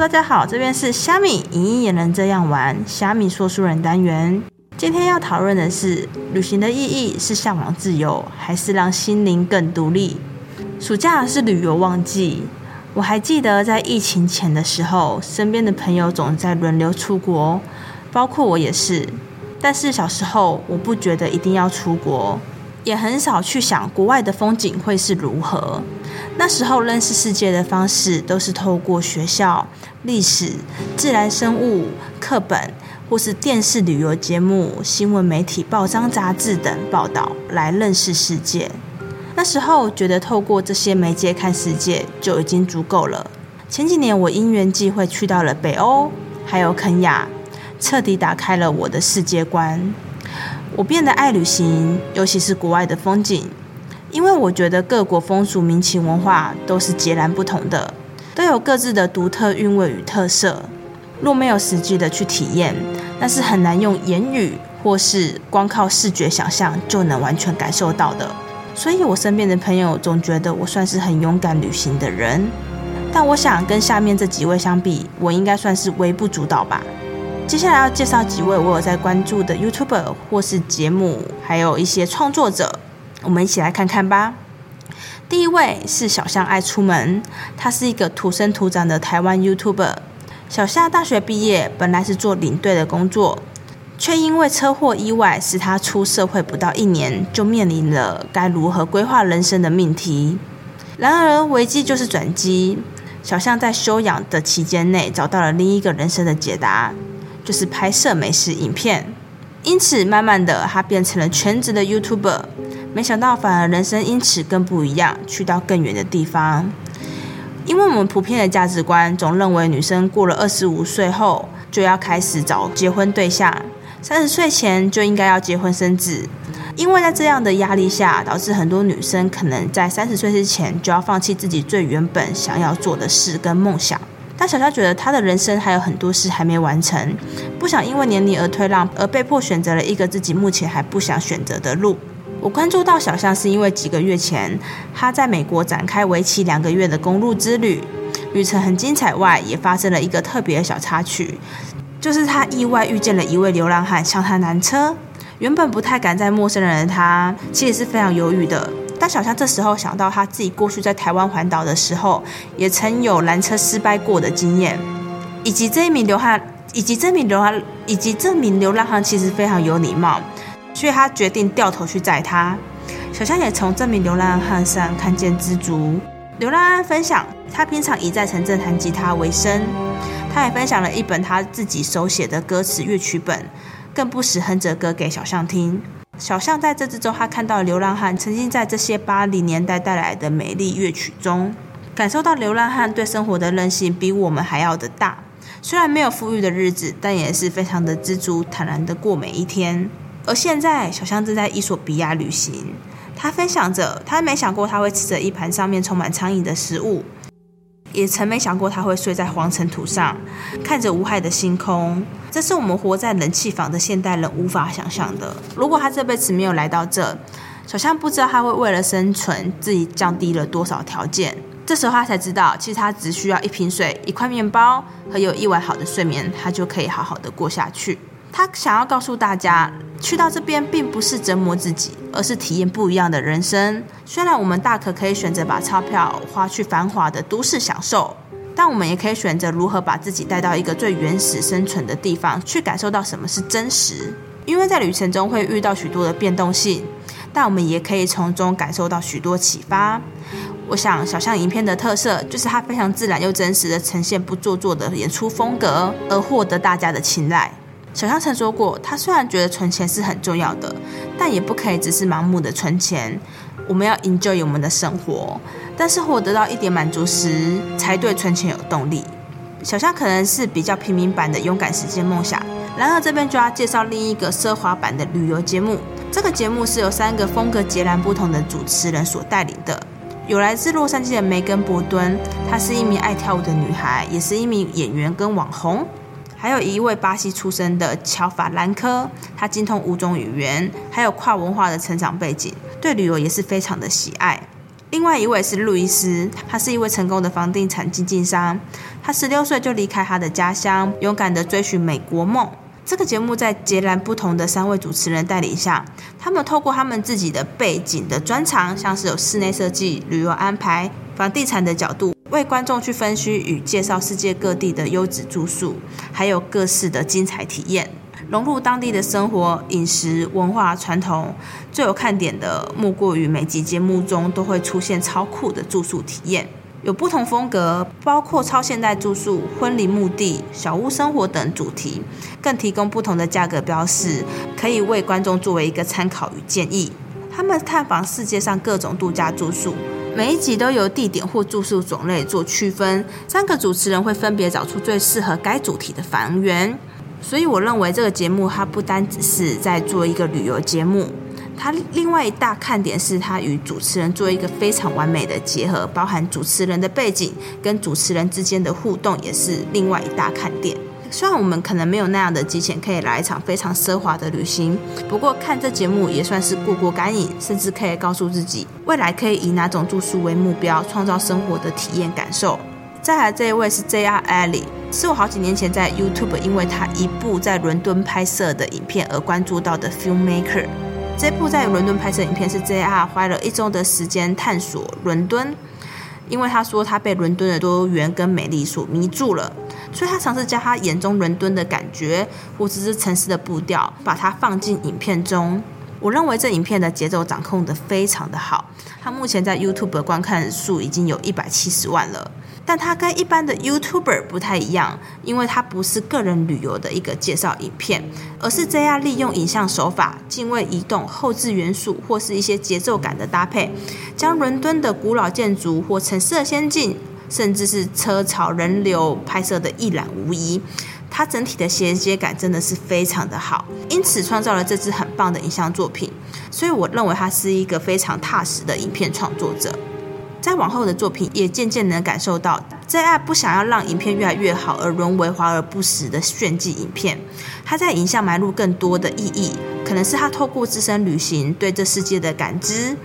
大家好，这边是虾米影音也能这样玩，虾米说书人单元。今天要讨论的是，旅行的意义是向往自由，还是让心灵更独立？暑假是旅游旺季，我还记得在疫情前的时候，身边的朋友总在轮流出国，包括我也是。但是小时候，我不觉得一定要出国。也很少去想国外的风景会是如何。那时候认识世界的方式都是透过学校、历史、自然、生物课本，或是电视旅游节目、新闻媒体、报章杂志等报道来认识世界。那时候觉得透过这些媒介看世界就已经足够了。前几年我因缘际会去到了北欧，还有肯亚，彻底打开了我的世界观。我变得爱旅行，尤其是国外的风景，因为我觉得各国风俗民情文化都是截然不同的，都有各自的独特韵味与特色。若没有实际的去体验，那是很难用言语或是光靠视觉想象就能完全感受到的。所以，我身边的朋友总觉得我算是很勇敢旅行的人，但我想跟下面这几位相比，我应该算是微不足道吧。接下来要介绍几位我有在关注的 YouTuber 或是节目，还有一些创作者，我们一起来看看吧。第一位是小象爱出门，他是一个土生土长的台湾 YouTuber。小象大学毕业，本来是做领队的工作，却因为车祸意外，使他出社会不到一年就面临了该如何规划人生的命题。然而危机就是转机，小象在休养的期间内找到了另一个人生的解答。就是拍摄美食影片，因此慢慢的他变成了全职的 YouTuber。没想到反而人生因此更不一样，去到更远的地方。因为我们普遍的价值观总认为女生过了二十五岁后就要开始找结婚对象，三十岁前就应该要结婚生子。因为在这样的压力下，导致很多女生可能在三十岁之前就要放弃自己最原本想要做的事跟梦想。但小夏觉得他的人生还有很多事还没完成，不想因为年龄而退让，而被迫选择了一个自己目前还不想选择的路。我关注到小象是因为几个月前他在美国展开为期两个月的公路之旅，旅程很精彩，外也发生了一个特别的小插曲，就是他意外遇见了一位流浪汉向他拦车。原本不太敢在陌生人的他，其实是非常犹豫的。但小象这时候想到他自己过去在台湾环岛的时候，也曾有拦车失败过的经验，以及这一名流浪，以及这名流浪，以及这名流浪汉其实非常有礼貌，所以他决定掉头去载他。小象也从这名流浪汉上看见知足。流浪汉分享，他平常以在城镇弹吉他为生，他也分享了一本他自己手写的歌词乐曲本，更不时哼着歌给小象听。小象在这之中，他看到流浪汉曾经在这些八零年代带来的美丽乐曲中，感受到流浪汉对生活的韧性比我们还要的大。虽然没有富裕的日子，但也是非常的知足坦然的过每一天。而现在，小象正在伊索比亚旅行，他分享着，他没想过他会吃着一盘上面充满苍蝇的食物。也曾没想过他会睡在黄尘土上，看着无害的星空。这是我们活在冷气房的现代人无法想象的。如果他这辈子没有来到这，小象不知道他会为了生存自己降低了多少条件。这时候他才知道，其实他只需要一瓶水、一块面包和有一晚好的睡眠，他就可以好好的过下去。他想要告诉大家，去到这边并不是折磨自己，而是体验不一样的人生。虽然我们大可可以选择把钞票花去繁华的都市享受，但我们也可以选择如何把自己带到一个最原始生存的地方，去感受到什么是真实。因为在旅程中会遇到许多的变动性，但我们也可以从中感受到许多启发。我想，小象影片的特色就是它非常自然又真实的呈现不做作的演出风格，而获得大家的青睐。小香曾说过，她虽然觉得存钱是很重要的，但也不可以只是盲目的存钱。我们要 enjoy 我们的生活，但是获得到一点满足时，才对存钱有动力。小香可能是比较平民版的勇敢实现梦想。然而这边就要介绍另一个奢华版的旅游节目。这个节目是由三个风格截然不同的主持人所带领的。有来自洛杉矶的梅根·伯敦，她是一名爱跳舞的女孩，也是一名演员跟网红。还有一位巴西出生的乔法兰科，他精通五种语言，还有跨文化的成长背景，对旅游也是非常的喜爱。另外一位是路易斯，他是一位成功的房地产经纪商。他十六岁就离开他的家乡，勇敢的追寻美国梦。这个节目在截然不同的三位主持人带领下，他们透过他们自己的背景的专长，像是有室内设计、旅游安排、房地产的角度，为观众去分析与介绍世界各地的优质住宿，还有各式的精彩体验。融入当地的生活、饮食、文化传统，最有看点的莫过于每集节目中都会出现超酷的住宿体验，有不同风格，包括超现代住宿、婚礼墓地、小屋生活等主题，更提供不同的价格标示，可以为观众作为一个参考与建议。他们探访世界上各种度假住宿，每一集都由地点或住宿种类做区分，三个主持人会分别找出最适合该主题的房源。所以我认为这个节目它不单只是在做一个旅游节目，它另外一大看点是它与主持人做一个非常完美的结合，包含主持人的背景跟主持人之间的互动也是另外一大看点。虽然我们可能没有那样的金钱可以来一场非常奢华的旅行，不过看这节目也算是过过干瘾，甚至可以告诉自己未来可以以哪种住宿为目标，创造生活的体验感受。再来这一位是 J.R. Ali，是我好几年前在 YouTube 因为他一部在伦敦拍摄的影片而关注到的 Filmmaker。这部在伦敦拍摄影片是 J.R. 花了一周的时间探索伦敦，因为他说他被伦敦的多元跟美丽所迷住了，所以他尝试将他眼中伦敦的感觉或者是城市的步调，把它放进影片中。我认为这影片的节奏掌控的非常的好，他目前在 YouTube 观看数已经有一百七十万了。但它跟一般的 YouTuber 不太一样，因为它不是个人旅游的一个介绍影片，而是这样利用影像手法、敬畏移动、后置元素或是一些节奏感的搭配，将伦敦的古老建筑或城市的先进，甚至是车潮人流拍摄的一览无遗。它整体的衔接感真的是非常的好，因此创造了这支很棒的影像作品。所以我认为他是一个非常踏实的影片创作者。在往后的作品，也渐渐能感受到，J R 不想要让影片越来越好而沦为华而不实的炫技影片。他在影像埋入更多的意义，可能是他透过自身旅行对这世界的感知，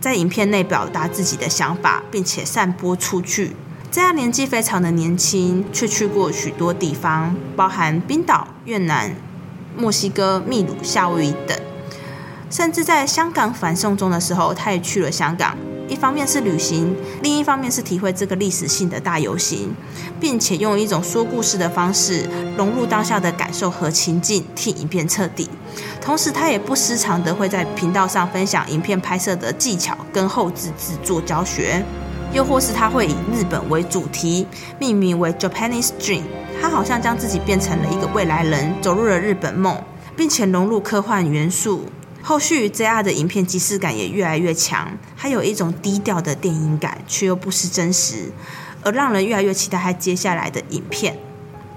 在影片内表达自己的想法，并且散播出去。在他年纪非常的年轻，却去过许多地方，包含冰岛、越南、墨西哥、秘鲁、夏威夷等，甚至在香港反送中的时候，他也去了香港。一方面是旅行，另一方面是体会这个历史性的大游行，并且用一种说故事的方式融入当下的感受和情境，替影片彻底。同时，他也不时常的会在频道上分享影片拍摄的技巧跟后置制作教学，又或是他会以日本为主题，命名为 Japanese Dream。他好像将自己变成了一个未来人，走入了日本梦，并且融入科幻元素。后续 JR 的影片即视感也越来越强，它有一种低调的电影感，却又不失真实，而让人越来越期待他接下来的影片。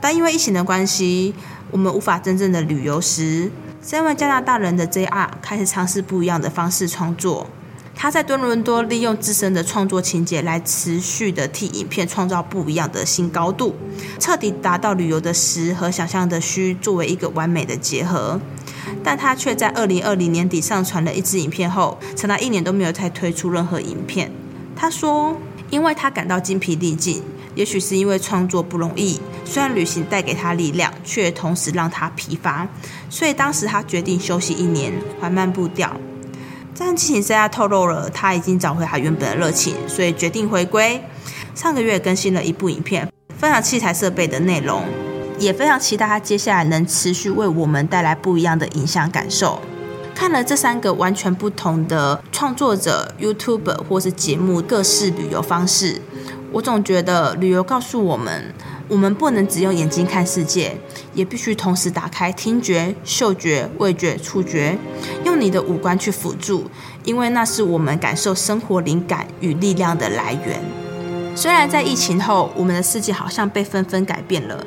但因为疫情的关系，我们无法真正的旅游时，身为加拿大人的 JR 开始尝试不一样的方式创作。他在多伦多利用自身的创作情节来持续的替影片创造不一样的新高度，彻底达到旅游的实和想象的虚作为一个完美的结合。但他却在二零二零年底上传了一支影片后，长达一年都没有再推出任何影片。他说：“因为他感到精疲力尽，也许是因为创作不容易。虽然旅行带给他力量，却同时让他疲乏，所以当时他决定休息一年，缓慢步调。但剧情在透露了他已经找回他原本的热情，所以决定回归。上个月更新了一部影片，分享器材设备的内容。”也非常期待他接下来能持续为我们带来不一样的影像感受。看了这三个完全不同的创作者、YouTube 或是节目各式旅游方式，我总觉得旅游告诉我们，我们不能只用眼睛看世界，也必须同时打开听觉、嗅觉、味觉、触觉，用你的五官去辅助，因为那是我们感受生活灵感与力量的来源。虽然在疫情后，我们的世界好像被纷纷改变了，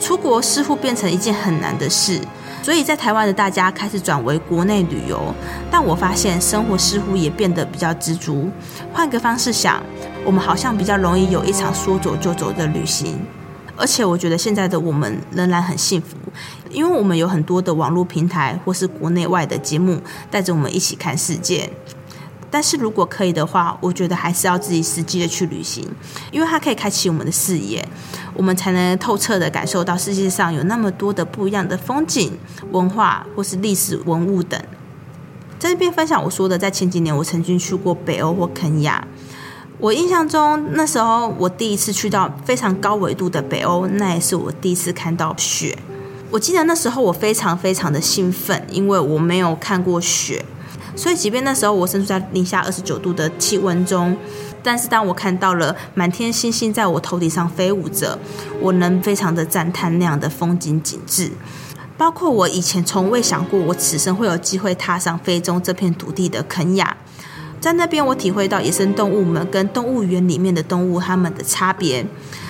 出国似乎变成一件很难的事，所以在台湾的大家开始转为国内旅游。但我发现生活似乎也变得比较知足。换个方式想，我们好像比较容易有一场说走就走的旅行。而且我觉得现在的我们仍然很幸福，因为我们有很多的网络平台或是国内外的节目带着我们一起看世界。但是如果可以的话，我觉得还是要自己实际的去旅行，因为它可以开启我们的视野，我们才能透彻的感受到世界上有那么多的不一样的风景、文化或是历史文物等。在这边分享我说的，在前几年我曾经去过北欧或肯亚，我印象中那时候我第一次去到非常高纬度的北欧，那也是我第一次看到雪。我记得那时候我非常非常的兴奋，因为我没有看过雪。所以，即便那时候我身处在零下二十九度的气温中，但是当我看到了满天星星在我头顶上飞舞着，我能非常的赞叹那样的风景景致。包括我以前从未想过，我此生会有机会踏上非洲这片土地的肯亚，在那边我体会到野生动物们跟动物园里面的动物它们的差别。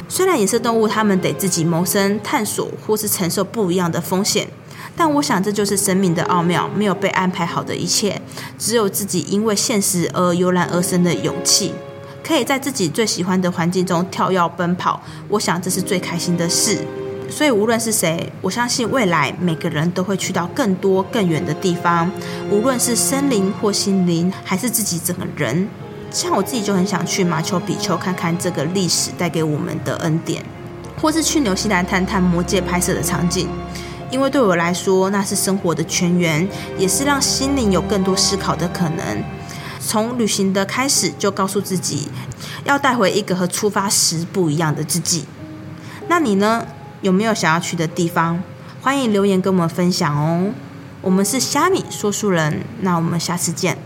虽然野生动物它们得自己谋生、探索或是承受不一样的风险。但我想，这就是生命的奥妙，没有被安排好的一切，只有自己因为现实而油然而生的勇气，可以在自己最喜欢的环境中跳跃奔跑。我想，这是最开心的事。所以，无论是谁，我相信未来每个人都会去到更多更远的地方，无论是森林或心灵，还是自己整个人。像我自己就很想去马丘比丘看看这个历史带给我们的恩典，或是去纽西兰探探魔界拍摄的场景。因为对我来说，那是生活的泉源，也是让心灵有更多思考的可能。从旅行的开始，就告诉自己要带回一个和出发时不一样的自己。那你呢？有没有想要去的地方？欢迎留言跟我们分享哦。我们是虾米说书人，那我们下次见。